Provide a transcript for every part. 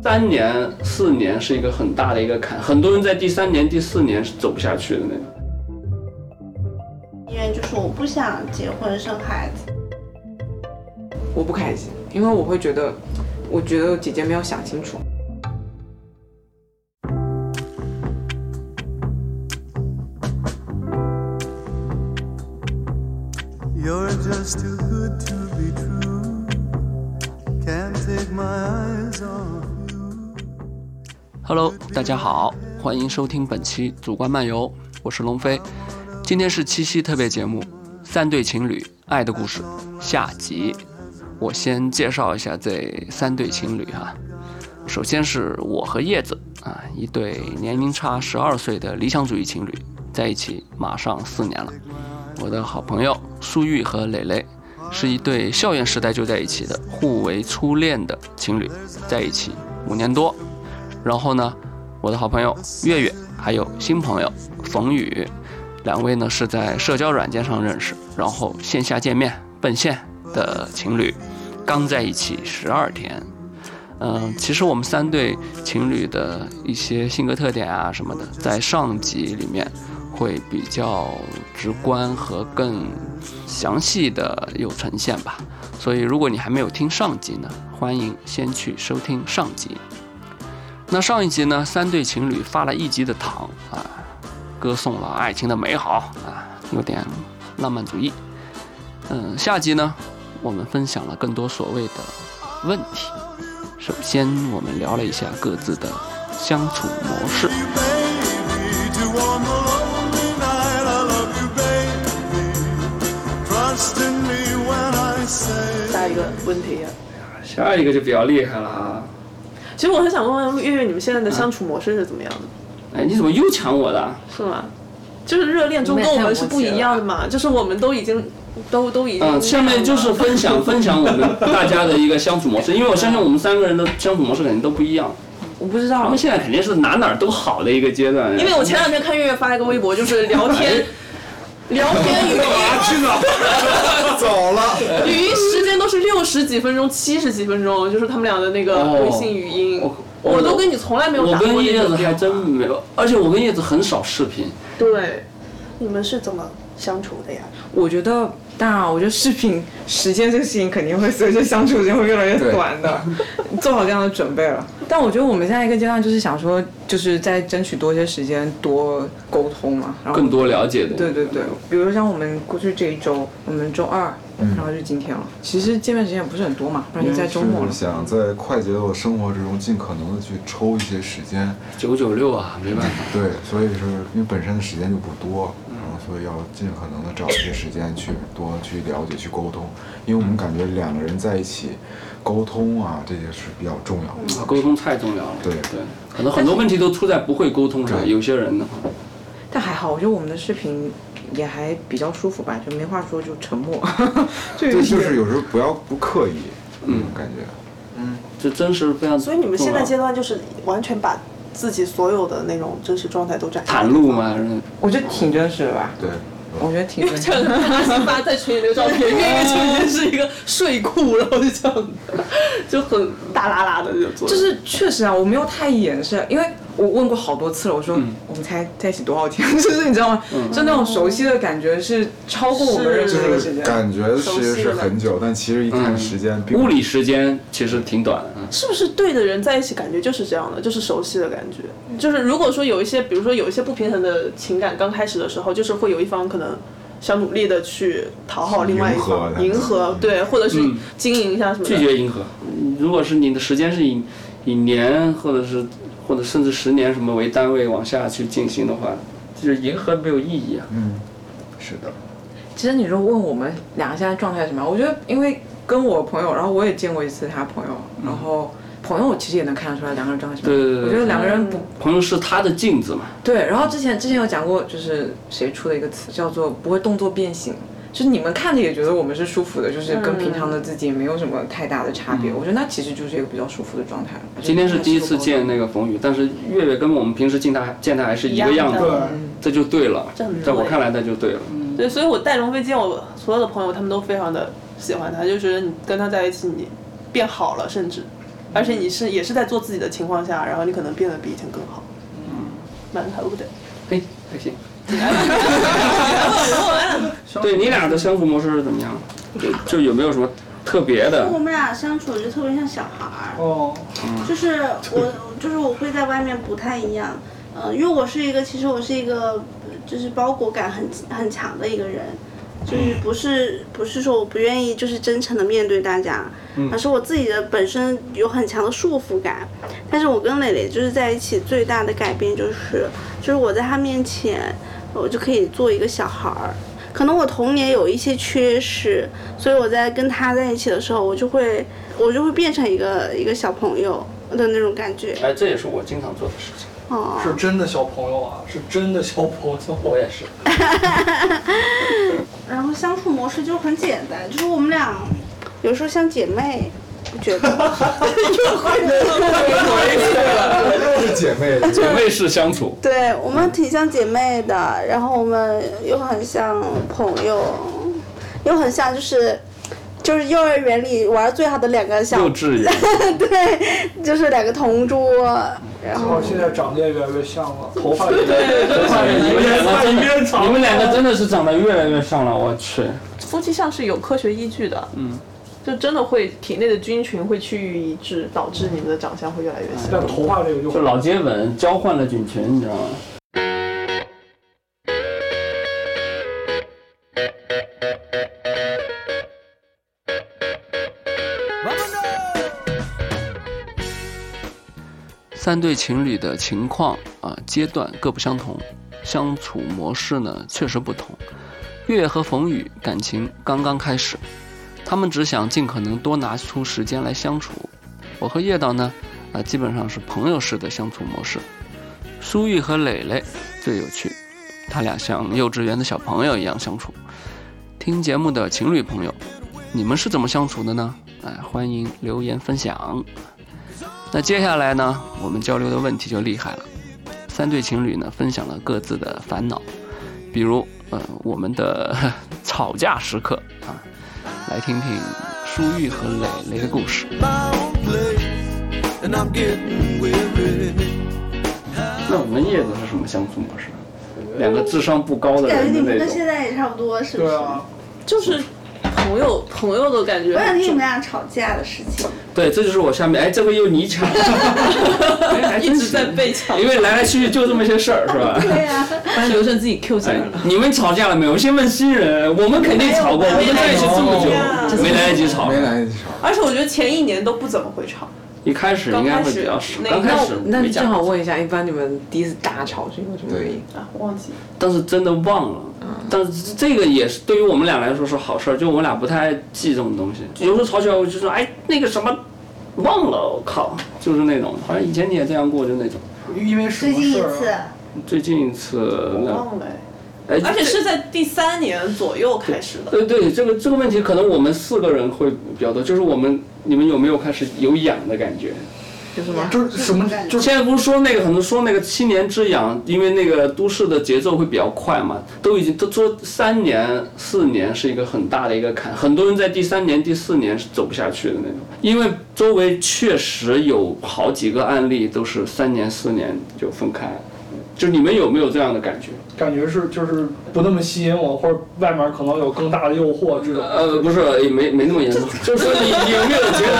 三年、四年是一个很大的一个坎，很多人在第三年、第四年是走不下去的那种。因为就是我不想结婚生孩子，我不开心，因为我会觉得，我觉得姐姐没有想清楚。大家好，欢迎收听本期主观漫游，我是龙飞。今天是七夕特别节目《三对情侣爱的故事》下集。我先介绍一下这三对情侣哈。首先是我和叶子啊，一对年龄差十二岁的理想主义情侣，在一起马上四年了。我的好朋友苏玉和蕾蕾是一对校园时代就在一起的互为初恋的情侣，在一起五年多。然后呢，我的好朋友月月还有新朋友冯宇，两位呢是在社交软件上认识，然后线下见面奔现的情侣，刚在一起十二天。嗯，其实我们三对情侣的一些性格特点啊什么的，在上集里面会比较直观和更详细的有呈现吧。所以如果你还没有听上集呢，欢迎先去收听上集。那上一集呢，三对情侣发了一集的糖啊，歌颂了爱情的美好啊，有点浪漫主义。嗯，下集呢，我们分享了更多所谓的问题。首先，我们聊了一下各自的相处模式。Baby, to warm the lonely night, I love you, baby. Trust in me when I say. 下一个问题。下一个就比较厉害了啊！其实我很想问问月月，你们现在的相处模式是怎么样的？哎，你怎么又抢我的？是吗？就是热恋中跟我们是不一样的嘛，就是我们都已经都都已经。嗯，下面就是分享 分享我们大家的一个相处模式，因为我相信我们三个人的相处模式肯定都不一样。我不知道他们，现在肯定是哪哪都好的一个阶段。因为我前两天看月月发了一个微博，就是聊天，聊天语音去哪？走了。语音时间都是六十几分钟、七十几分钟，就是他们俩的那个哦微信语音。我我都跟你从来没有我打过跟叶子。还真没有，而且我跟叶子很少视频。对，你们是怎么相处的呀？我觉得，当然，我觉得视频时间这个事情肯定会随着相处时间会越来越短的，做好这样的准备了。但我觉得我们现在一个阶段就是想说，就是在争取多些时间，多沟通嘛，然后更多了解的。对对对，比如像我们过去这一周，我们周二，然后就今天了。其实见面时间也不是很多嘛，不然就在周末。想在快节奏的生活之中，尽可能的去抽一些时间。九九六啊，没办法。对，所以是因为本身的时间就不多，所以要尽可能的找一些时间去多去了解、去沟通。因为我们感觉两个人在一起沟通啊，这些是比较重要的。沟通太重要了。对对，可能很多问题都出在不会沟通上。有些人呢，但还好，我觉得我们的视频也还比较舒服吧，就没话说就沉默，对，就是有时候不要不刻意，嗯感觉。嗯这真是非常。所以你们现在阶段就是完全把自己所有的那种真实状态都展现袒露吗？我觉得挺真实的吧。对，我觉得挺真实的。发在群里那个照片，月月就已经是一个睡裤，然后就这样，就很大拉拉的就做。就是确实啊，我没有太掩饰，因为我问过好多次了，我说、嗯我们才在一起多少天，就是你知道吗？就那种熟悉的感觉是超过我们认识就这个时间。感觉其实是很久，但其实一看时间物理时间其实挺短的。是不是对的人在一起，感觉就是这样的，就是熟悉的感觉。就是如果说有一些，比如说有一些不平衡的情感，刚开始的时候，就是会有一方可能想努力的去讨好另外一方，迎合，对，或者是嗯经营一下什么的。拒绝迎合。嗯如果是你的时间是以以年或者是或者甚至十年什么为单位往下去进行的话，就是迎合没有意义啊。嗯，是的。其实你说问我们两个现在状态是什么样，我觉得因为跟我朋友，然后我也见过一次他朋友，然后朋友其实也能看得出来两个人状态是什么。对对对对我觉得两个人不朋友是他的镜子嘛，对，然后之前之前有讲过，就是谁出的一个词叫做不会动作变形，就是你们看着也觉得我们是舒服的，就是跟平常的自己没有什么太大的差别。我觉得那其实就是一个比较舒服的状态了。今天是第一次见那个冯宇，但是月月跟我们平时见他见他还是一个样子这就对了在我看来，那就对了。对，所以我带龙飞见我所有的朋友，他们都非常的喜欢他，就觉得你跟他在一起，你变好了，甚至而且你是也是在做自己的情况下，然后你可能变得比以前更好。嗯，蛮好的。嘿，还行。对你俩的相处模式是怎么样？就就有没有什么特别的我？们俩相处就特别像小孩儿，哦，就是我，就是我会在外面不太一样，嗯、因为我是一个，其实我是一个，呃就是包裹感很很强的一个人，就是不是不是说我不愿意就是真诚的面对大家，而是我自己的本身有很强的束缚感。但是我跟磊磊就是在一起最大的改变就是，就是我在他面前，我就可以做一个小孩儿。可能我童年有一些缺失，所以我在跟他在一起的时候，我就会我就会变成一个一个小朋友的那种感觉。哎，这也是我经常做的事情。哦，是真的小朋友啊，是真的小朋友。我也是。然后相处模式就很简单，就是我们俩有时候像姐妹，我觉得 又 是姐妹，姐妹式相处。对我们挺像姐妹的，然后我们又很像朋友，又很像就是就是幼儿园里玩最好的两个小幼稚园，对，就是两个同桌，然后哦，现在长得也越来越像了，头发也头发也你们两个真越长，你们两个真的是长得越来越像了，我去。夫妻相是有科学依据的，嗯，就真的会体内的菌群会趋于一致，导致你们的长相会越来越像。但头发这个就就老接吻，交换了菌群，你知道吗？三对情侣的情况啊阶段各不相同，相处模式呢确实不同。月和冯宇感情刚刚开始，他们只想尽可能多拿出时间来相处。我和叶导呢，啊，基本上是朋友式的相处模式。舒玉和磊磊最有趣，他俩像幼稚园的小朋友一样相处。听节目的情侣朋友，你们是怎么相处的呢？哎，欢迎留言分享。那接下来呢，我们交流的问题就厉害了。三对情侣呢，分享了各自的烦恼，比如，呃，我们的 吵架时刻啊，来听听舒玉和磊磊的故事。那我们叶子是什么相处模式？两个智商不高的感觉人那你们跟现。在也差不多，是不是？对啊，就是朋友朋友的感觉我想听你们俩吵架的事情。对，这就是我下面，哎，这回又你抢，一直在被抢。因为来来去去就这么些事儿，是吧？对呀、把刘胜自己 Q 起来哎了。，你们吵架了没有？先问新人，我们肯定吵过，我们在一起这么久，没来得及吵没。来得及吵。而且我觉得前一年都不怎么会吵，一开始应该会比较少，刚刚开始开始那正好问一下，一般你们第一次大吵是因为什么原因？啊，忘记。但是真的忘了。但是这个也是对于我们俩来说是好事儿，就我们俩不太记这种东西。有时候吵起来我就说，哎，那个什么，忘了，我靠，就是那种，好像以前你也这样过，就那种。因为什最近一么事儿次啊？，最近一次我那，忘了哎，哎，而且是在第三年左右开始的。对对，这个这个问题可能我们四个人会比较多，就是我们你们有没有开始有痒的感觉？就是什么感觉就是现在不是说那个很多说那个七年之痒，因为那个都市的节奏会比较快嘛，都已经都说三年四年是一个很大的一个坎，很多人在第三年第四年是走不下去的那种，因为周围确实有好几个案例都是三年四年就分开，就你们有没有这样的感觉？感觉是就是不那么吸引我，或者外面可能有更大的诱惑这种。呃，不是，也没没那么严重，就 是说你你有没有觉得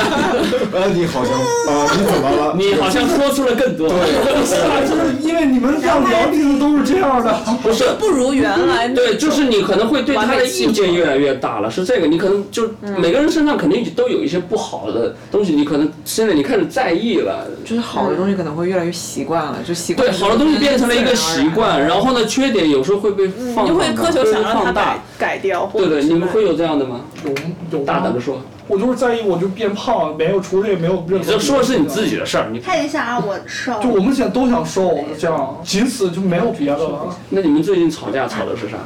呃，你好像啊，你怎么了？你好像说出了更多？是啊，就是因为你们要聊例子都是这样的。不是，不如原来对，就是你可能会对他的意见越来越大了，是这个，你可能就每个人身上肯定都有一些不好的东西，你可能现在你开始在意了，就是好的东西可能会越来越习惯了，就习惯对，好的东西变成了一个习惯，然后呢，缺点有时候会被放你就会苛求想让它放大改。改掉，或对对，者你们会有这样的吗？有有大胆的说，我就是在意，我就变胖，没有除了也没有任何。你这说的是你自己的事儿，你他也想让我瘦。就我们现在都想瘦，这样仅此就没有别的了。那你们最近吵架吵的是啥？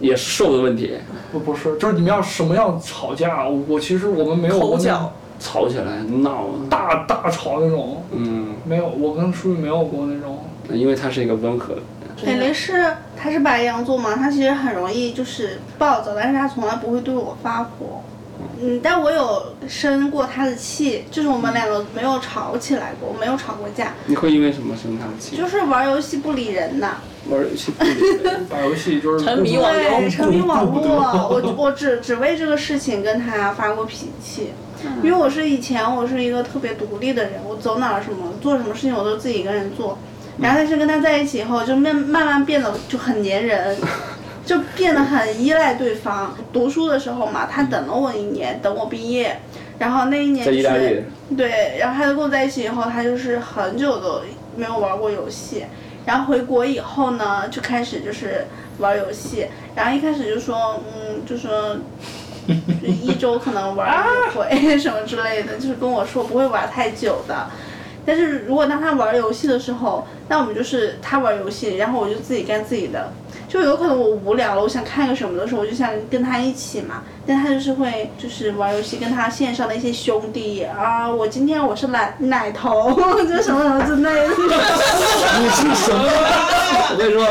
也是瘦的问题，不不是，就是你们要什么样吵架，我我其实我们没有过那口角吵起来闹，大大吵那种，嗯，没有，我跟舒玉没有过那种。因为他是一个温和的，磊磊是他是白羊座嘛，他其实很容易就是暴躁，但是他从来不会对我发火。嗯，但我有生过他的气，就是我们两个没有吵起来过，没有吵过架，你会因为什么生他的气？就是玩游戏不理人呐。玩游戏不理人，玩游戏就是沉迷网络。对，沉迷网络，我我只只为这个事情跟他发过脾气，因为我是以前我是一个特别独立的人，我走哪儿什么做什么事情我都自己一个人做，然后但是跟他在一起以后，就慢慢慢变得就很粘人。就变得很依赖对方。读书的时候嘛，他等了我一年，等我毕业，然后那一年在意大利是，对，然后他就跟我在一起以后，他就是很久都没有玩过游戏，然后回国以后呢，就开始就是玩游戏，然后一开始就说，嗯，就说。就一周可能玩一回 什么之类的，就是跟我说不会玩太久的。但是如果当他玩游戏的时候，那我们就是他玩游戏，然后我就自己干自己的。就有可能我无聊了，我想看个什么的时候，我就想跟他一起嘛。但他就是会就是玩游戏，跟他线上的一些兄弟啊，我今天我是奶奶头，就什么什么之类的。你是什么？我跟你说，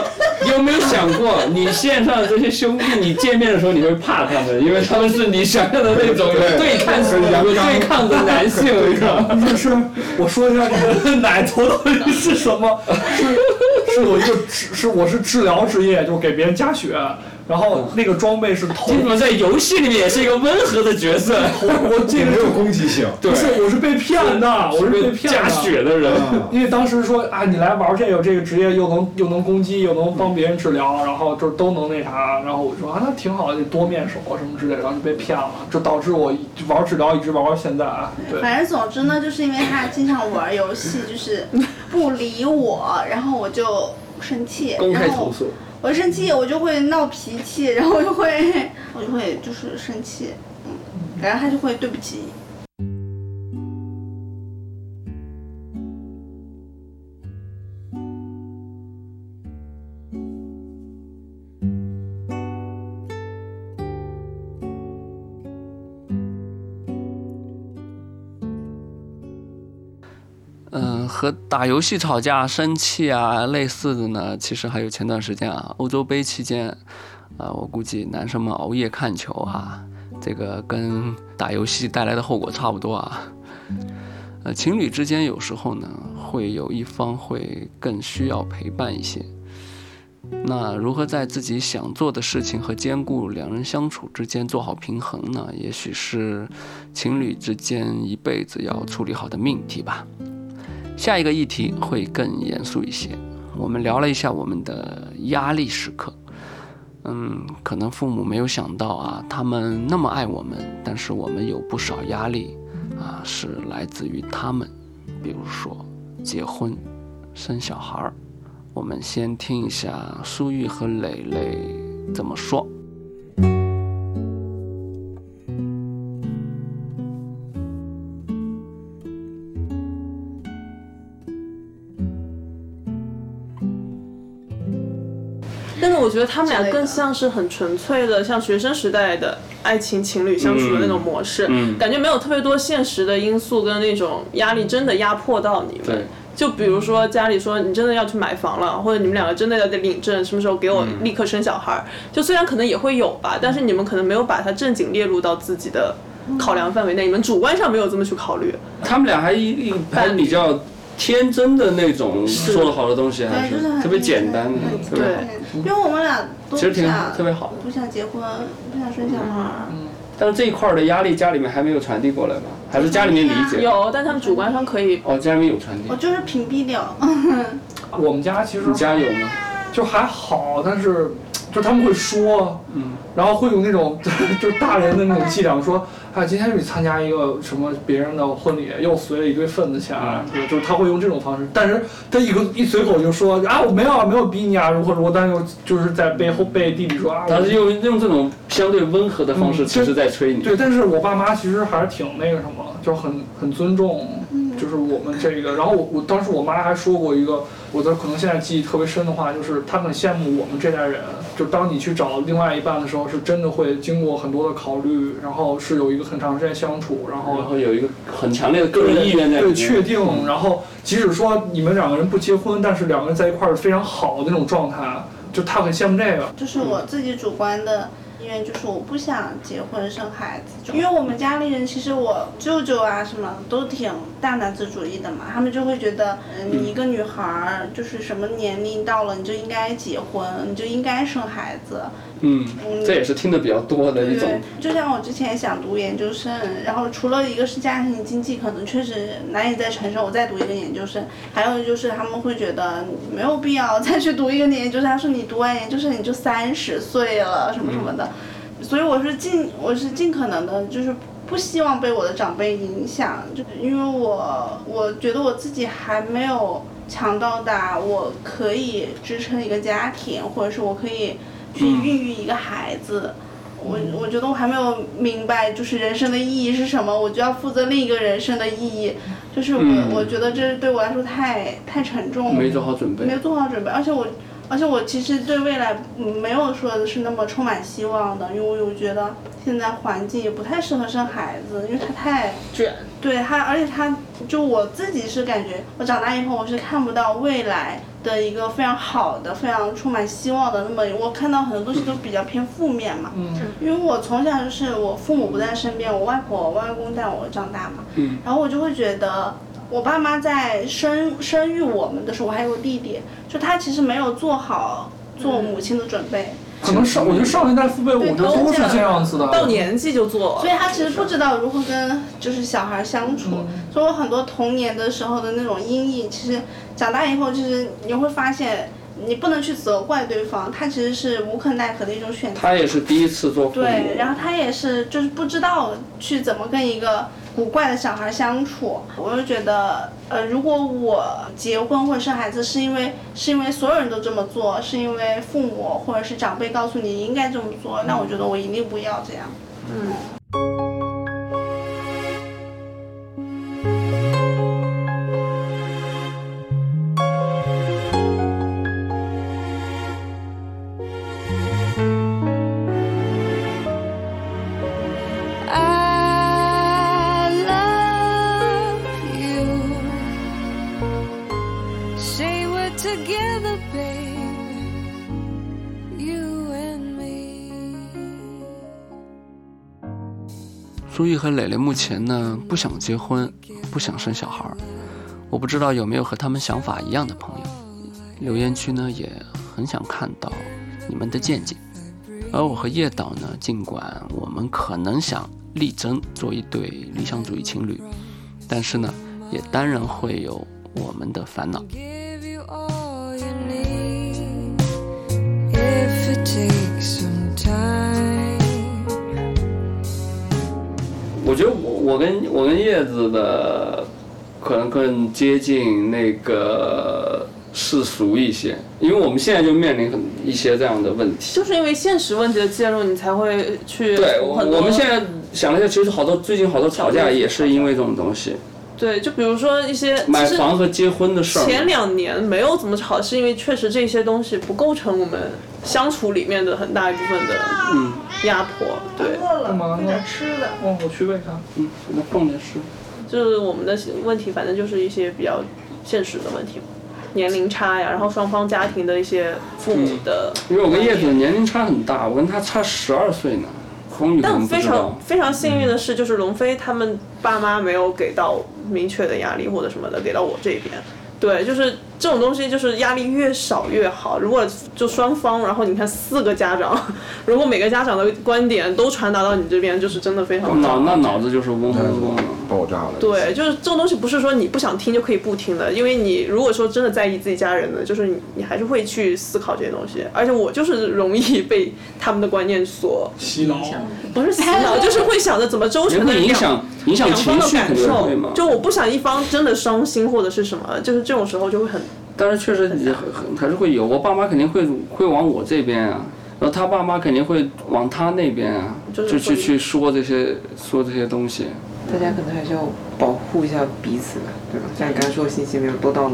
你有没有想过，你线上的这些兄弟，你见面的时候你会怕他们，因为他们是你想象的那种 有对抗性、有对抗的男性，你知道吗？就是我说一下这个奶头到底是什么？是是我一个治是我是治疗职业，就是给别人加血，然后那个装备是头你怎么在游戏里面也是一个温和的角色？我我这个也没有攻击性。不是我是被骗的，我是被骗的。加血的人，因为当时说啊，你来玩这个这个职业又能又能攻击，又能帮别人治疗，然后就都能那啥，然后我说啊，那挺好的，多面手什么之类的，然后就被骗了，就导致我就玩治疗一直玩到现在啊。对，反正总之呢，就是因为他经常玩游戏，就是不理我，然后我就生气，公开然后投诉。我生气，我就会闹脾气，然后我就会，我就会就是生气，嗯，然后他就会对不起。和打游戏吵架、生气啊类似的呢，其实还有前段时间啊，欧洲杯期间，啊，我估计男生们熬夜看球啊，这个跟打游戏带来的后果差不多啊。呃，情侣之间有时候呢，会有一方会更需要陪伴一些。那如何在自己想做的事情和兼顾两人相处之间做好平衡呢？也许是情侣之间一辈子要处理好的命题吧。下一个议题会更严肃一些，我们聊了一下我们的压力时刻。嗯，可能父母没有想到啊，他们那么爱我们，但是我们有不少压力啊，是来自于他们，比如说结婚、生小孩儿。我们先听一下苏玉和蕾蕾怎么说。觉得他们俩更像是很纯粹的，像学生时代的爱情情侣相处的那种模式，嗯感觉没有特别多现实的因素跟那种压力真的压迫到你们。就比如说家里说你真的要去买房了，或者你们两个真的要得领证，什么时候给我嗯立刻生小孩儿？就虽然可能也会有吧，但是你们可能没有把它正经列入到自己的考量范围内，你们主观上没有这么去考虑。他们俩还一一还比较天真的那种说的好的东西，还是特别简单的，很特别好。因为我们俩都其实挺不想特别好不想结婚，不想生小孩儿。但是这一块儿的压力家里面还没有传递过来吧？还是家里面理解？有，但他们主观上可以。哦，家里面有传递我。就是屏蔽掉。我们家其实你家有吗？就还好，但是 就他们会说，嗯，然后会有那种 就是大人的那种伎俩，说，哎，今天去参加一个什么别人的婚礼，又随了一堆份子钱，就就是他会用这种方式，但是他一个一随口就说啊，我没有啊，没有逼你啊，如何如何，但是又就是在背后背地里说啊，我他是用用这种相对温和的方式，嗯其实在催你。对，但是我爸妈其实还是挺那个什么，就很很尊重，就是我们这个。然后我我当时我妈还说过一个，我的可能现在记忆特别深的话，就是他很羡慕我们这代人，就当你去找另外一半的时候，是真的会经过很多的考虑，然后是有一个很长时间相处，然后然后有一个很强烈的个人意愿。对，确定。然后即使说你们两个人不结婚，但是两个人在一块儿是非常好的那种状态，就他很羡慕这个。就是我自己主观的意愿就是我不想结婚生孩子，因为我们家里人其实我舅舅啊什么都挺大男子主义的嘛，他们就会觉得，嗯，你一个女孩儿就是什么年龄到了你就应该结婚，你就应该生孩子，嗯，这也是听的比较多的一种。对，就像我之前想读研究生，然后除了一个是家庭经济可能确实难以再承受，我再读一个研究生，还有就是他们会觉得没有必要再去读一个研究生，他说你读完研究生你就三十岁了什么什么的，所以我是尽我是尽可能的，就是不希望被我的长辈影响，就因为我我觉得我自己还没有强到达我可以支撑一个家庭，或者是我可以去孕育一个孩子。我我觉得我还没有明白，就是人生的意义是什么，我就要负责另一个人生的意义，就是我、嗯。我觉得这对我来说太太沉重了，没做好准备。没。做好准备，而且我，而且我其实对未来嗯没有说的是那么充满希望的，因为我觉得现在环境也不太适合生孩子，因为它太卷。对它，而且它就我自己是感觉，我长大以后我是看不到未来的一个非常好的、非常充满希望的。那么我看到很多东西都比较偏负面嘛，嗯，因为我从小就是我父母不在身边，我外婆、我外公带我长大嘛，嗯然后我就会觉得。我爸妈在生生育我们的时候，我还有个弟弟，就他其实没有做好做母亲的准备，可能上我觉得上一代父辈，我觉得都是这样子的。到年纪就做。了所以他其实不知道如何跟就是小孩相处，所以我很多童年的时候的那种阴影，其实长大以后，其实你会发现，你不能去责怪对方，他其实是无可奈何的一种选择。他也是第一次做父母，对，然后他也是就是不知道去怎么跟一个古怪的小孩相处。我就觉得，呃，如果我结婚或者生孩子，是因为是因为所有人都这么做，是因为父母或者是长辈告诉你应该这么做，那我觉得我一定不要这样。嗯和蕾蕾目前呢不想结婚，不想生小孩儿。我不知道有没有和他们想法一样的朋友，留言区呢也很想看到你们的见解。而我和叶导呢，尽管我们可能想力争做一对理想主义情侣，但是呢，也当然会有我们的烦恼。我我跟我跟叶子的可能更接近那个世俗一些，因为我们现在就面临很一些这样的问题。就是因为现实问题的介入，你才会去对，我我们现在想了一下，其实好多最近好多吵架也是因为这种东西，对，就比如说一些买房和结婚的事儿。前两年没有怎么吵，是因为确实这些东西不构成我们相处里面的很大一部分的嗯压迫。对，饿了，干嘛呢有点吃的。哦，我去喂它。嗯，那放点吃。就是我们的问题，反正就是一些比较现实的问题，年龄差呀，然后双方家庭的一些父母的，因为我跟叶子年龄差很大，我跟他差十二岁呢。但非常。非常幸运的是，就是龙飞他们爸妈没有给到明确的压力或者什么的给到我这边。对，就是这种东西，就是压力越少越好。如果就双方，然后你看四个家长，如果每个家长的观点都传达到你这边，就是真的非常脑。那脑子就是嗡嗡嗡了。爆炸了。对，就是这种东西不是说你不想听就可以不听的，因为你如果说真的在意自己家人的，就是你你还是会去思考这些东西。而且我就是容易被他们的观念所洗脑。不是洗脑，就是会想着怎么周全的会影响影响两方的情绪，感受。。就我不想一方真的伤心或者是什么，就是这种时候就会很但是确实也还是会有，我爸妈肯定会会往我这边啊，然后他爸妈肯定会往他那边啊，就去去说这些说这些东西。大家可能还是要保护一下彼此吧，对吧？像你刚才说，信息没有多到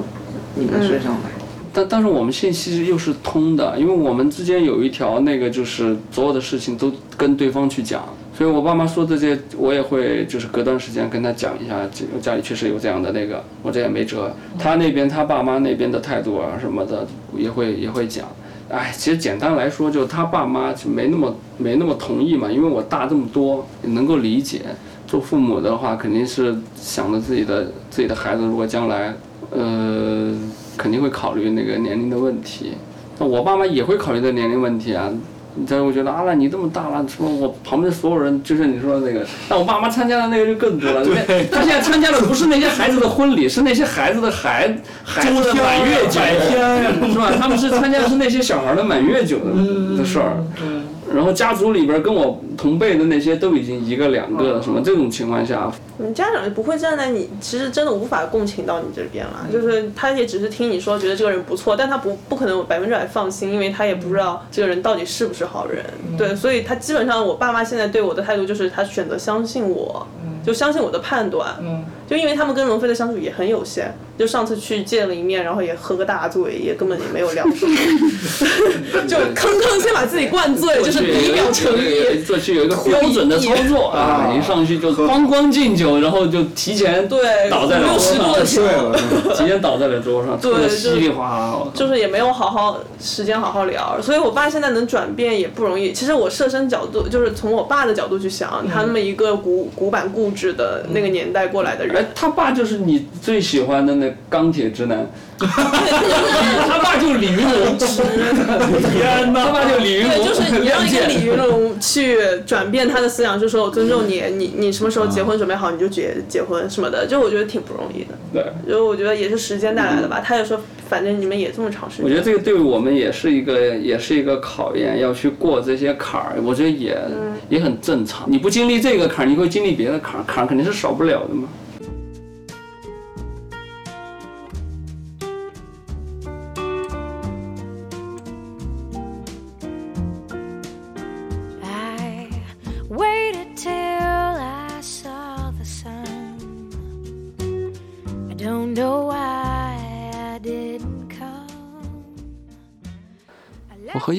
你们身上来。但但是我们信息又是通的，因为我们之间有一条那个就是所有的事情都跟对方去讲，所以我爸妈说这些我也会就是隔段时间跟他讲一下，这家里确实有这样的那个，我这也没辙。他那边他爸妈那边的态度啊什么的也会也会讲，哎，其实简单来说，就他爸妈就没那么没那么同意嘛，因为我大这么多，也能够理解。做父母的话，肯定是想着自己的自己的孩子，如果将来，呃，肯定会考虑那个年龄的问题。那我爸妈也会考虑这年龄问题啊。但是我觉得啊，那你这么大了，什么我旁边所有人，就是你说的那个，那我爸妈参加的那个就更多了。对，他现在参加的不是那些孩子的婚礼，是那些孩子的孩孩子的满月酒，是吧？他们是参加的是那些小孩的满月酒的的事儿。然后家族里边跟我同辈的那些都已经一个两个了，什么这种情况下，你家长就不会站在你，其实真的无法共情到你这边了。就是他也只是听你说，觉得这个人不错，但他不不可能百分之百放心，因为他也不知道这个人到底是不是好人。对，所以他基本上我爸妈现在对我的态度就是，他选择相信我，就相信我的判断。嗯，就因为他们跟龙飞的相处也很有限，就上次去见了一面，然后也喝个大醉，也根本也没有聊什么，就吭吭先把自己灌醉，就是以表诚意。做去有一个标准的操作啊，一上去就咣咣敬酒，然后就提前对，倒在了桌上，提前倒在了桌上，对稀里哗啦。就是也没有好好时间好好聊，所以我爸现在能转变也不容易。其实我设身角度，就是从我爸的角度去想，他那么一个古古板固执的那个年代过来的人，哎，他爸就是你最喜欢的那钢铁直男，他爸就是李云龙，天哪，他爸就是李云龙，对，就是你让一个李云龙去转变他的思想，就说我尊重你，你你什么时候结婚准备好你就结结婚什么的，就我觉得挺不容易的。对。就我觉得也是时间带来的吧。他也说，反正你们也这么长时间。我觉得这个对我们也是一个，也是一个考验，要去过这些坎儿。我觉得也、也很正常。你不经历这个坎儿，你会经历别的坎儿，坎儿肯定是少不了的嘛。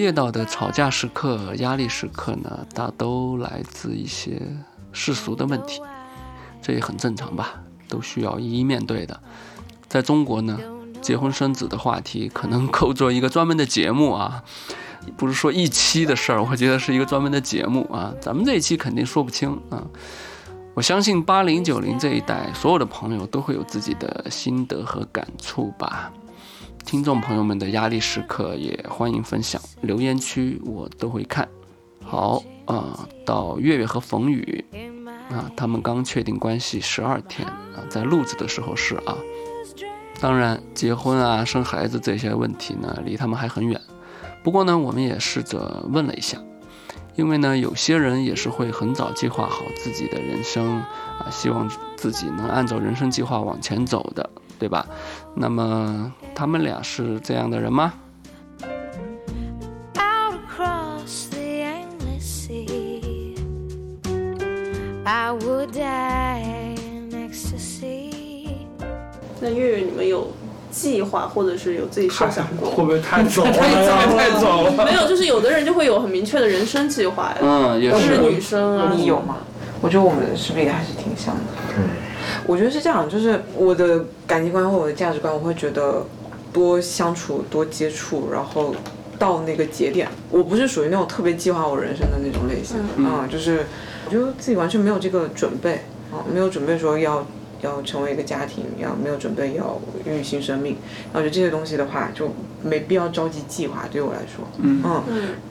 遇到的吵架时刻、压力时刻呢，大都来自一些世俗的问题，这也很正常吧，都需要一一面对的。在中国呢，结婚生子的话题可能 够做一个专门的节目啊，不是说一期的事儿，我觉得是一个专门的节目啊。咱们这一期肯定说不清啊。我相信八零九零这一代所有的朋友都会有自己的心得和感触吧。听众朋友们的压力时刻也欢迎分享，留言区我都会看。好啊、到月月和冯宇啊，他们刚确定关系十二天啊，在路子的时候是啊。当然，结婚啊、生孩子这些问题呢，离他们还很远。不过呢，我们也试着问了一下，因为呢，有些人也是会很早计划好自己的人生啊，希望自己能按照人生计划往前走的，对吧？那么他们俩是这样的人吗？across the endless sea. I would die in ecstasy. 那月月，你们有计划或者是有自己设想过？会不会太早了？太早了太早了没有，就是有的人就会有很明确的人生计划呀。嗯，也是是。女生啊，你有吗？我觉得我们是不是也还是挺像的？嗯，我觉得是这样，就是我的感情观或我的价值观，我会觉得多相处、多接触，然后到那个节点，我不是属于那种特别计划我人生的那种类型，嗯，就是我觉得自己完全没有这个准备啊，没有准备说要要成为一个家庭，要没有准备要孕育新生命，然后我觉得这些东西的话，就没必要着急计划，对我来说，嗯。嗯，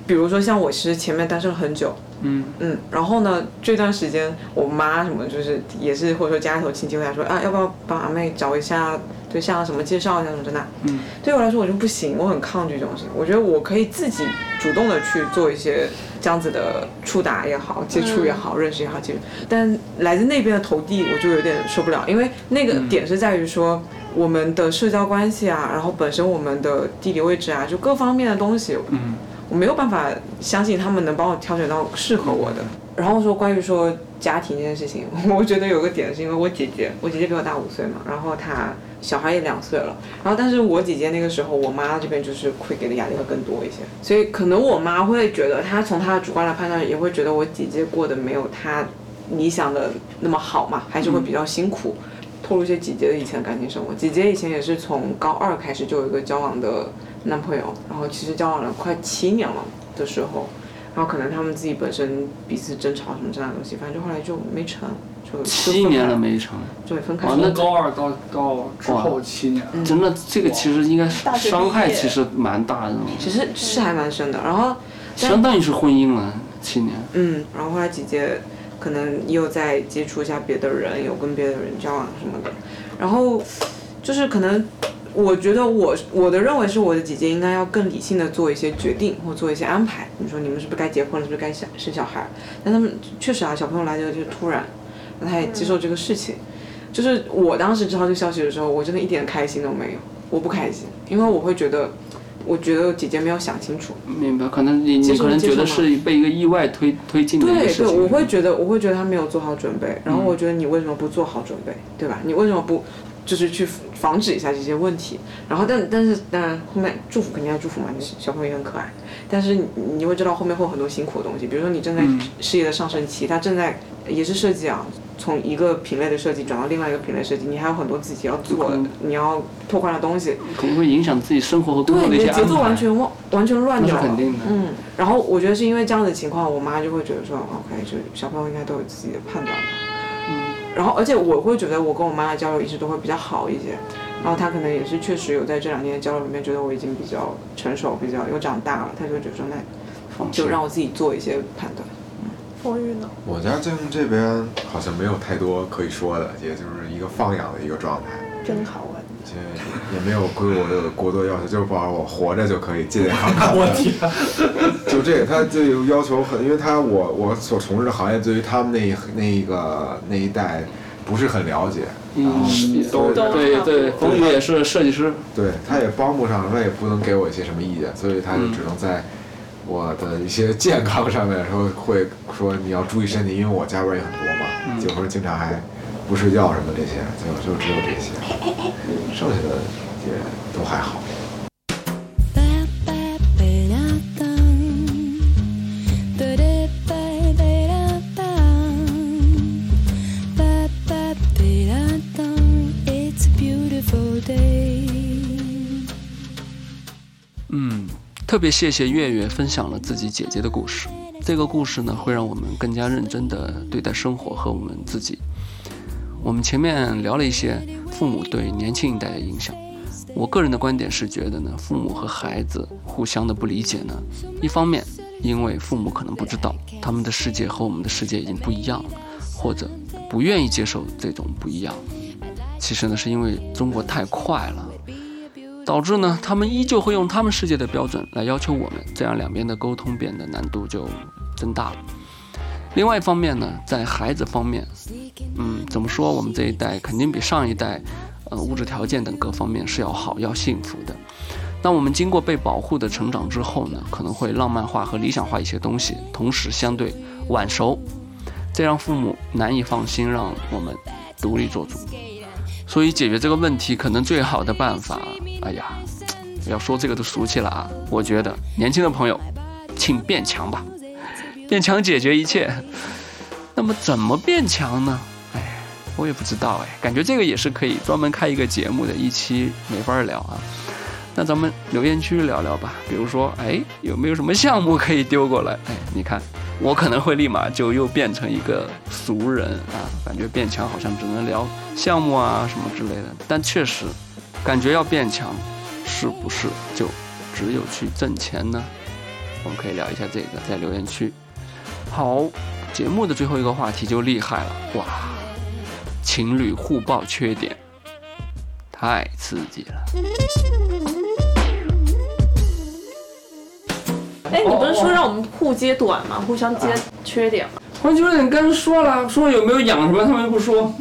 比如说像我其实前面单身了很久，嗯。嗯，然后呢，这段时间我妈什么就是也是或者说家里头亲戚会来说啊，要不要帮阿妹找一下对象啊什么介绍一下什么的。那，嗯，对我来说我就不行，我很抗拒这种事情。我觉得我可以自己主动的去做一些这样子的触达也好，接触也好，认识也好，其实。但来自那边的投递我就有点受不了，因为那个点是在于说。我们的社交关系啊，然后本身我们的地理位置啊，就各方面的东西，嗯我没有办法相信他们能帮我挑选到适合我的。然后说关于说家庭这件事情，我觉得有个点是因为我姐姐，我姐姐比我大五岁嘛，然后她小孩也两岁了，然后但是我姐姐那个时候，我妈这边就是会给的压力会更多一些，所以可能我妈会觉得，她从她的主观来判断，也会觉得我姐姐过得没有她理想的那么好嘛，还是会比较辛苦。透露一些姐姐的以前感情生活。姐姐以前也是从高二开始就有一个交往的男朋友，然后其实交往了快七年了的时候，然后可能他们自己本身彼此争吵什么这样的东西，反正就后来就没成，就就七年了，没成，对分开哇那高二到到之后七年，真的这个其实应该伤害其实蛮大的，其实是还蛮深的，然后相当于是婚姻了七年。嗯，然后后来姐姐可能也有在接触一下别的人，有跟别的人交往什么的，然后就是可能我觉得我我的认为是我的姐姐应该要更理性的做一些决定或做一些安排。你说你们是不是该结婚了，是不是该生生小孩？但他们确实啊，小朋友来的就是突然，那他也接受这个事情。就是我当时知道这个消息的时候，我真的一点开心都没有，我不开心，因为我会觉得，我觉得姐姐没有想清楚。明白，可能你你可能觉得是被一个意外推推进的对对，我会觉得，我会觉得他没有做好准备，然后嗯我觉得你为什么不做好准备，对吧？你为什么不就是去防止一下这些问题？然后但但是当然后面祝福肯定要祝福嘛，你小朋友也很可爱，但是你你会知道后面会有很多辛苦的东西，比如说你正在嗯事业的上升期，他正在也是设计啊。从一个品类的设计转到另外一个品类设计，你还有很多自己要做的嗯，你要拓宽的东西，可能会影响自己生活和工作，的节奏完全忘完全乱掉了。肯定的。嗯，然后我觉得是因为这样的情况，我妈就会觉得说，OK，就小朋友应该都有自己的判断吧。嗯，然后而且我会觉得我跟我妈的交流一直都会比较好一些，然后她可能也是确实有在这两年的交流里面觉得我已经比较成熟，比较有长大了，她就觉得说那就让我自己做一些判断。风雨呢？我家最近这边好像没有太多可以说的，也就是一个放养的一个状态，真好啊！这也没有对我有过多要求，就是保我活着就可以健健康康的。我天，就这，他就要求很，因为他我我所从事的行业对于他们那那一个那一代不是很了解，然后嗯，都都对对，冯宇也是设计师，对他也帮不上，他也不能给我一些什么意见，所以他就只能在我的一些健康上面说会说你要注意身体，因为我加班也很多嘛，有时候经常还不睡觉什么这些，就就只有这些，剩下的也都还好。特别谢谢月月分享了自己姐姐的故事。这个故事呢，会让我们更加认真地对待生活和我们自己。我们前面聊了一些父母对年轻一代的影响。我个人的观点是觉得呢，父母和孩子互相的不理解呢，一方面因为父母可能不知道他们的世界和我们的世界已经不一样了，或者不愿意接受这种不一样。其实呢，是因为中国太快了，导致呢，他们依旧会用他们世界的标准来要求我们，这样两边的沟通变得难度就增大了。另外一方面呢，在孩子方面，嗯，怎么说，我们这一代肯定比上一代，呃，物质条件等各方面是要好、要幸福的。那我们经过被保护的成长之后呢，可能会浪漫化和理想化一些东西，同时相对晚熟，这让父母难以放心让我们独立做主。所以解决这个问题，可能最好的办法，哎呀，要说这个都俗气了啊！我觉得年轻的朋友，请变强吧，变强解决一切。那么怎么变强呢？哎，我也不知道哎，感觉这个也是可以专门开一个节目的，一期没法聊啊。那咱们留言区聊聊吧，比如说，哎，有没有什么项目可以丢过来？哎，你看，我可能会立马就又变成一个俗人啊，感觉变强好像只能聊项目啊什么之类的，但确实，感觉要变强，是不是就只有去挣钱呢？我们可以聊一下这个，在留言区。好，节目的最后一个话题就厉害了，哇，情侣互爆缺点，太刺激了。哎，你不是说让我们互揭短吗？互相揭缺点吗？黄秋点刚说了，说有没有养什么，他们又不说。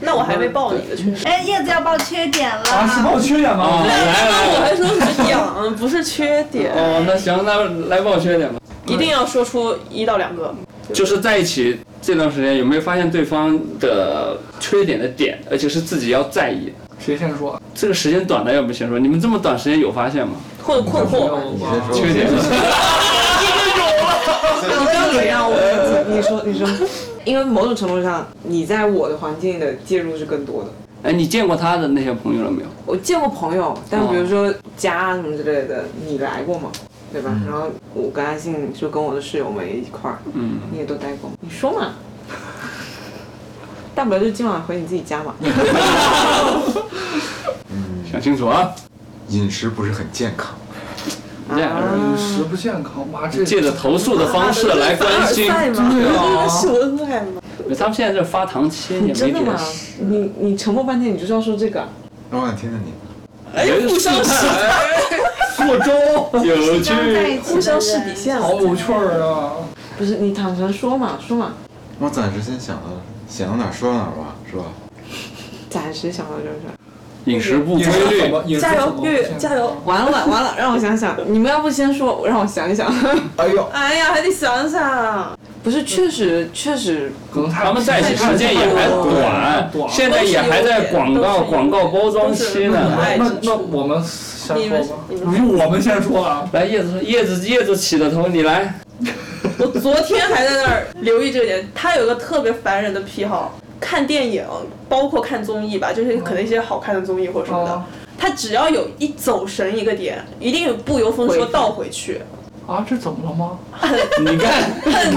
那我还没报你的缺点。哎，叶子要报缺点了。啊，是报缺点吗？哦，来那我还说什么养，不是缺点，哦，那行，那来报缺点吧。一定要说出一到两个。就是在一起这段时间，有没有发现对方的缺点的点，而且是自己要在意的？谁先说？这个时间短的要不先说，你们这么短时间有发现吗？或者困惑，你先说缺点？你这样怎样？我你说你说，因为某种程度上，你在我的环境的介入是更多的。哎，你见过他的那些朋友了没有？我见过朋友，但哦比如说家什么之类的，你来过吗？对吧？然后我跟阿信就跟我的室友们一块儿，嗯，你也都待过？你说嘛。大不了就今晚回你自己家嘛。嗯想清楚啊！饮食不是很健康。这样饮食不健康，妈这借着投诉的方式来关心。对啊这是恩爱吗？他们现在这发糖切也没真的吗别的事。？你你沉默半天，你就是要说这个啊？那我想听听你。哎，不相试过中有趣。起 互相试底线。好有趣儿啊！不是，你坦诚说嘛，说嘛。我暂时先想到想到哪儿说到哪儿吧，是吧？暂时想到就是。饮食不饮规律加油，月月加油！完了完了，让我想想，你们要不先说，让我想一想。哎呦，哎呀，还得想想。不是，确实确实，可能他们在一起时间也还短，现在也还在广告广告包装期呢。那。那我们先你们说吧，你们我们先说啊。来，叶子说，叶子叶子起的头，你来。我昨天还在那儿留意这个点，他有一个特别烦人的癖好，看电影，包括看综艺吧，就是可能一些好看的综艺或者什么的哦，他只要有一走神一个点，一定不由分说倒回去，啊，这怎么了吗？你看，很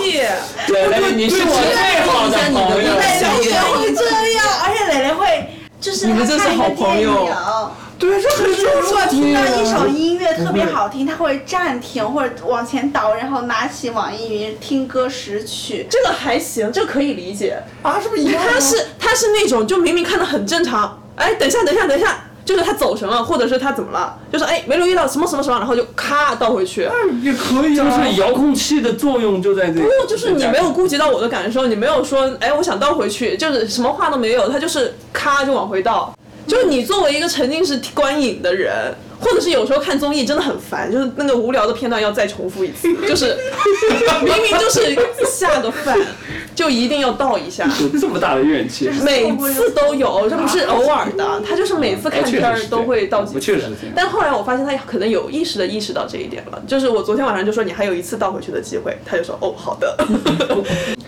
气。磊磊，你是我最好的朋友。磊磊也会这样，而且磊磊会就是你们这是好朋友对，这很就是如果听到一首音乐特别好听，他会暂停或者往前倒，然后拿起网易云听歌识曲。这个还行，这个可以理解。啊，是不是一样吗？他是他是那种就明明看的很正常，哎，等一下等一下等一下，就是他走神了，或者是他怎么了，就是哎没留意到什么什么什么，然后就咔倒回去。也可以啊就啊。是遥控器的作用就在这里。不，就是你没有顾及到我的感受，你没有说，哎，我想倒回去，就是什么话都没有，他就是咔就往回倒。就你作为一个沉浸式观影的人，或者是有时候看综艺真的很烦，就是那个无聊的片段要再重复一次，就是明明就是下个饭，就一定要倒一下。有这么大的怨气。每次都有，这不是偶尔的，他就是每次看片儿都会倒几次。但后来我发现他可能有意识的意识到这一点了，就是我昨天晚上就说你还有一次倒回去的机会，他就说哦好的。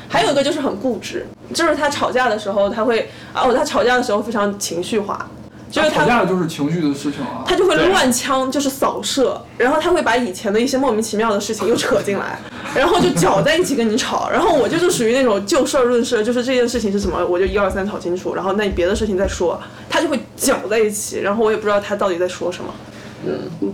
还有一个就是很固执，就是他吵架的时候他会啊哦他吵架的时候非常情绪化，就是他吵架就是情绪的事情啊。他就会乱枪，就是扫射，然后他会把以前的一些莫名其妙的事情又扯进来，然后就搅在一起跟你吵。然后我就是属于那种就事论事，就是这件事情是什么，我就一二三吵清楚，然后那别的事情再说。他就会搅在一起，然后我也不知道他到底在说什么。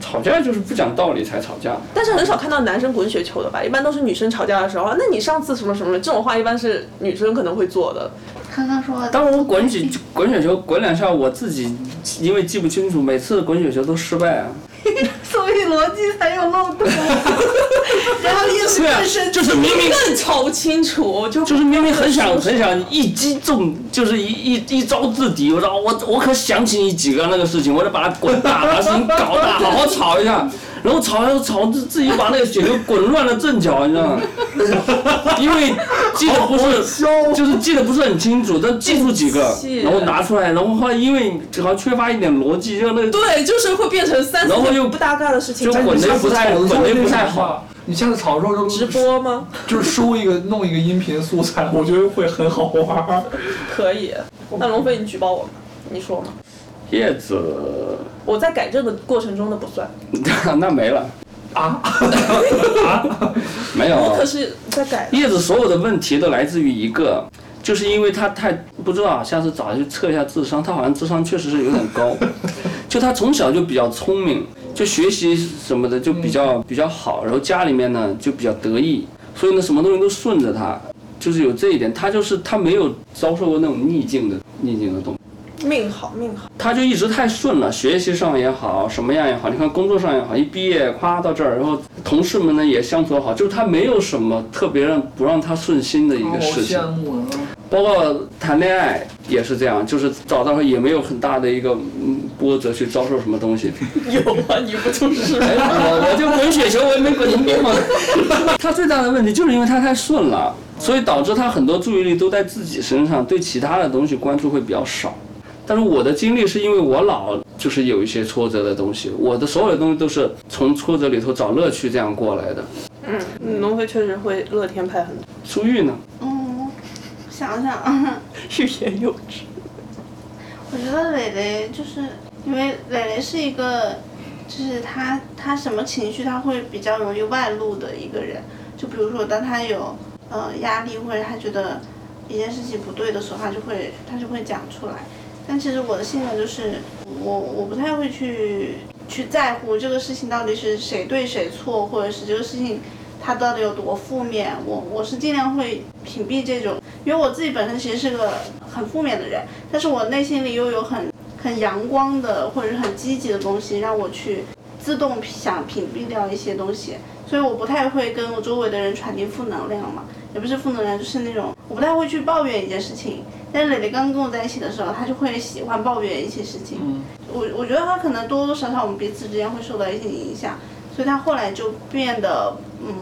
吵架就是不讲道理才吵架。但是很少看到男生滚雪球的吧？一般都是女生吵架的时候，啊那你上次什么什么这种话，一般是女生可能会做的。刚刚说当我滚几滚雪球滚两下，我自己因为记不清楚，每次滚雪球都失败啊。逻辑才有漏洞，然后一直对啊更深，就是明明更吵清楚，就就是明明很想很想一击中，就是一一一招制敌。我说我我可想起你几个那个事情，我得把它滚大，把事情搞大，好好吵一下。然后吵吵吵，自自己把那个雪球滚乱了阵脚，你知道吗？因为记得不是，就是记得不是很清楚，但记住几个，然后拿出来，然后后来因为好像缺乏一点逻辑，就那个对，就是会变成三四然后又不搭嘎的事情。就滚得又不太滚的时候太好。你下次吵的时候就直播吗？就是收一个弄一个音频素材，我觉得会很好玩。可以。那龙飞，你举报我吗？你说吗？叶子，我在改正的过程中的不算，那没了。啊？没有。我可是在改。叶子所有的问题都来自于一个，就是因为他太不知道，下次找他去测一下智商，他好像智商确实是有点高，就他从小就比较聪明，就学习什么的就比较比较好，然后家里面呢就比较得意，所以呢什么东西都顺着他，就是有这一点，他就是他没有遭受过那种逆境的逆境的东西。命好命好，他就一直太顺了，学习上也好，什么样也好，你看工作上也好，一毕业夸到这儿，然后同事们呢也相处得好，就是他没有什么特别让不让他顺心的一个事情羡。慕啊！包括谈恋爱也是这样，就是找到也没有很大的一个嗯波折去遭受什么东西。有啊，你不就是？哎，我我就滚雪球，我也没滚成功嘛。他最大的问题就是因为他太顺了，所以导致他很多注意力都在自己身上，对其他的东西关注会比较少。但是我的经历是因为我老就是有一些挫折的东西，我的所有的东西都是从挫折里头找乐趣这样过来的。嗯，龙飞确实会乐天派很多，苏玉呢？嗯，想想，欲言又止。我觉得磊磊就是因为磊磊是一个，就是他他什么情绪他会比较容易外露的一个人。就比如说，当他有呃压力或者他觉得一件事情不对的时候，他就会他就会讲出来。但其实我的性格就是我我不太会去去在乎这个事情到底是谁对谁错，或者是这个事情它到底有多负面。我我是尽量会屏蔽这种，因为我自己本身其实是个很负面的人，但是我内心里又有很很阳光的或者是很积极的东西，让我去自动想屏蔽掉一些东西。所以我不太会跟我周围的人传递负能量嘛，也不是负能量，就是那种我不太会去抱怨一件事情。但是磊磊刚刚跟我在一起的时候，他就会喜欢抱怨一些事情。嗯我我觉得他可能多多少少我们彼此之间会受到一些影响，所以他后来就变得嗯，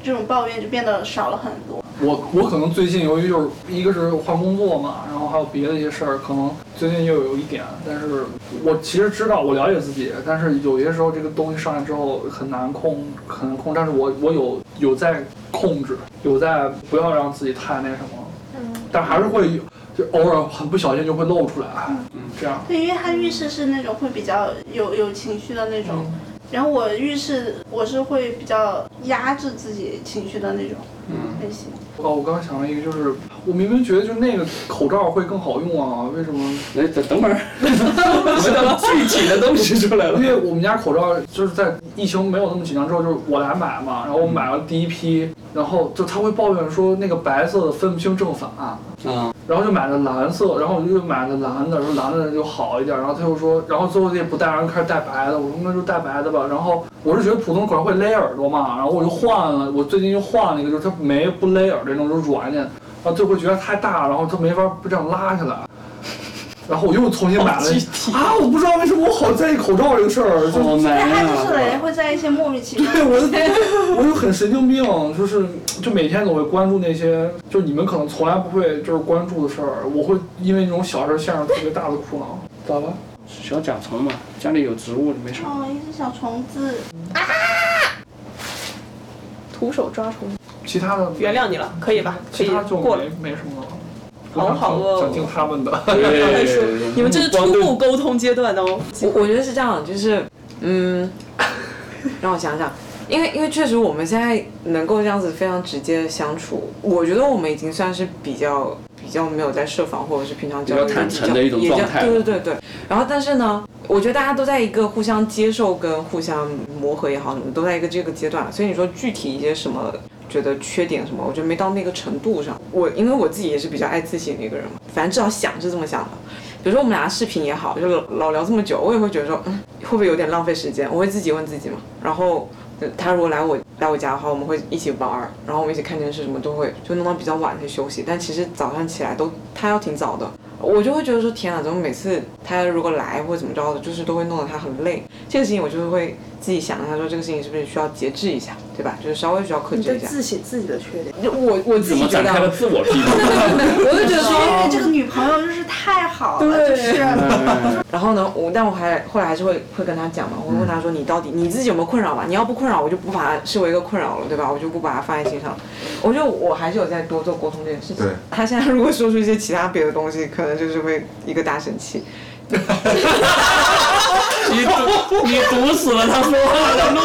这种抱怨就变得少了很多。我我可能最近由于就是一个是换工作嘛，然后还有别的一些事儿，可能最近又有一点，但是我其实知道我了解自己，但是有些时候这个东西上来之后很难控，很难控，但是我我有有在控制，有在不要让自己太那什么，嗯。但还是会有就偶尔很不小心就会露出来，嗯，这样，对，因为他遇事是那种会比较有有情绪的那种，嗯然后我遇事我是会比较压制自己情绪的那种嗯。类型。哦，我刚刚想了一个，就是我明明觉得就那个口罩会更好用啊，为什么？哎，等等会儿，具体的东西出来了因。为我们家口罩就是在疫情没有那么紧张之后，就是我来买嘛，然后我买了第一批，然后就他会抱怨说那个白色的分不清正反，啊，然后就买了蓝色，然后我就买了蓝的，说蓝的就好一点，然后他又说，然后最后也不戴，然后开始戴白的，我说那就戴白的吧，然后我是觉得普通口罩会勒耳朵嘛，然后我就换了，我最近又换了一个，就是它没不勒耳朵那种，就是软一点，然后最后觉得太大，然后它没法不这样拉下来。然后我又重新买了啊！我不知道为什么我好在意口罩这个事儿，就好难但他就是磊磊啊！会在一些莫名其妙对，我的就 我就很神经病，就是就每天总会关注那些，就你们可能从来不会就是关注的事儿，我会因为那种小事儿陷入特别大的苦恼。咋了？小甲虫嘛，家里有植物没事。哦，一只小虫子，徒手抓虫，其他的原谅你了，可以吧？可以其他就过了没。没什么了。好好饿哦想听他们的。再说，你们这是初步沟通阶段哦。我我觉得是这样，就是嗯，让我想想，因为因为确实我们现在能够这样子非常直接的相处，我觉得我们已经算是比较比较没有在设防，或者是平常交流比较坦诚的一种也叫状态对对对对。然后但是呢，我觉得大家都在一个互相接受跟互相磨合也好，什么都在一个这个阶段，所以你说具体一些什么。觉得缺点什么，我觉得没到那个程度上。我因为我自己也是比较爱自省的一个人嘛，反正至少想是这么想的。比如说我们俩视频也好，就老老聊这么久，我也会觉得说，嗯，会不会有点浪费时间？我会自己问自己嘛。然后他如果来我来我家的话，我们会一起玩儿，然后我们一起看电视，什么都会，就弄到比较晚才休息。但其实早上起来都他要挺早的，我就会觉得说，天啊，怎么每次他如果来或怎么着的，就是都会弄得他很累。这个事情我就是会自己想一下，说这个事情是不是需要节制一下，对吧？就是稍微需要克制一下。自省自己的缺点。就我我自怎么己觉得啊，展开了自我批评？我就觉得说，因为这个女朋友就是太好了，就是 然后呢，我但我还后来还是会会跟他讲嘛，我会问他说你到底你自己有没有困扰嘛？你要不困扰，我就不把它视为一个困扰了，对吧？我就不把它放在心上。我觉得我还是有在多做沟通这件事情对。他现在如果说出一些其他别的东西，可能就是会一个大生气。你堵 你堵死了他说话的路。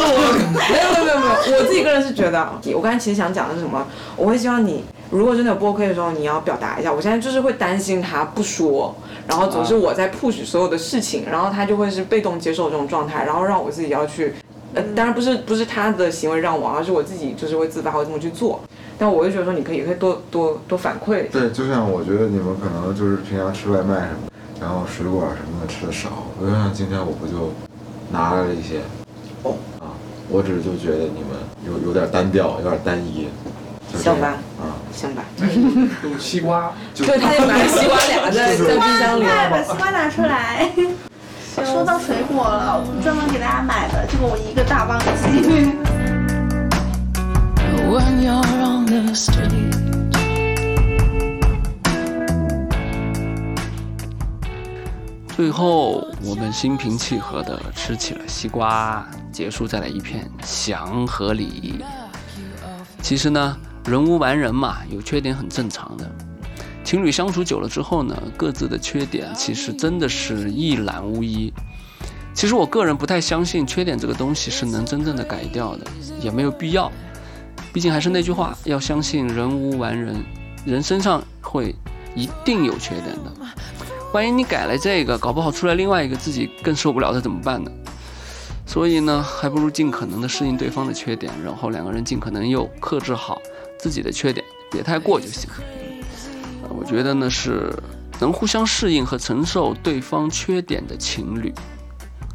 没有没有没有没有，我自己个人是觉得，我刚才其实想讲的是什么？我会希望你，如果真的有播客的时候，你要表达一下。我现在就是会担心他不说，然后总是我在 push 所有的事情，然后他就会是被动接受这种状态，然后让我自己要去，呃，当然不是不是他的行为让我，而是我自己就是会自发会这么去做。但我就觉得说，你可以可以多多多反馈。对，就像我觉得你们可能就是平常吃外卖什么的，然后水果什么的吃的少，我就像今天我不就拿来了一些，哦啊，我只是就觉得你们有有点单调，有点单一，行吧啊，行吧，有西瓜，就对，他就拿西瓜俩在在冰箱里。快把西瓜拿出来。说到水果了，我专门给大家买的，结果我一个大忘记。when you're on the street. 最后，我们心平气和地吃起了西瓜，结束在了一片祥和里。其实呢，人无完人嘛，有缺点很正常的。情侣相处久了之后呢，各自的缺点其实真的是一览无遗。其实我个人不太相信缺点这个东西是能真正的改掉的，也没有必要。毕竟还是那句话，要相信人无完人，人身上会一定有缺点的。万一你改了这个，搞不好出来另外一个自己更受不了的怎么办呢？所以呢，还不如尽可能的适应对方的缺点，然后两个人尽可能又克制好自己的缺点，别太过就行。我觉得呢是能互相适应和承受对方缺点的情侣，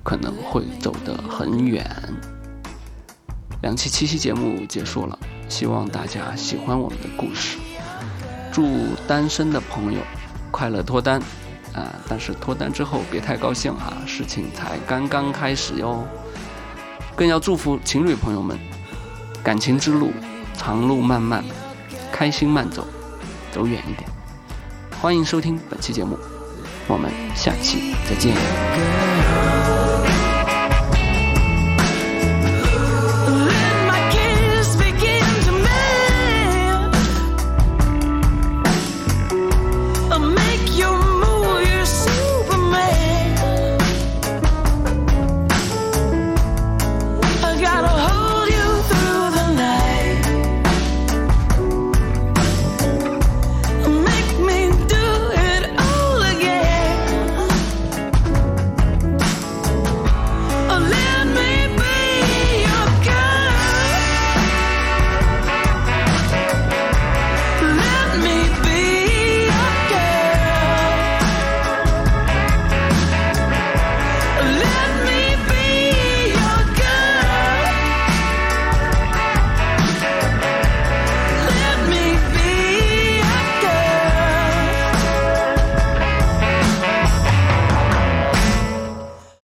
可能会走得很远。两期七夕节目结束了，希望大家喜欢我们的故事。祝单身的朋友快乐脱单啊！但是脱单之后别太高兴哈、事情才刚刚开始哟。更要祝福情侣朋友们，感情之路长路漫漫，开心慢走，走远一点。欢迎收听本期节目，我们下期再见。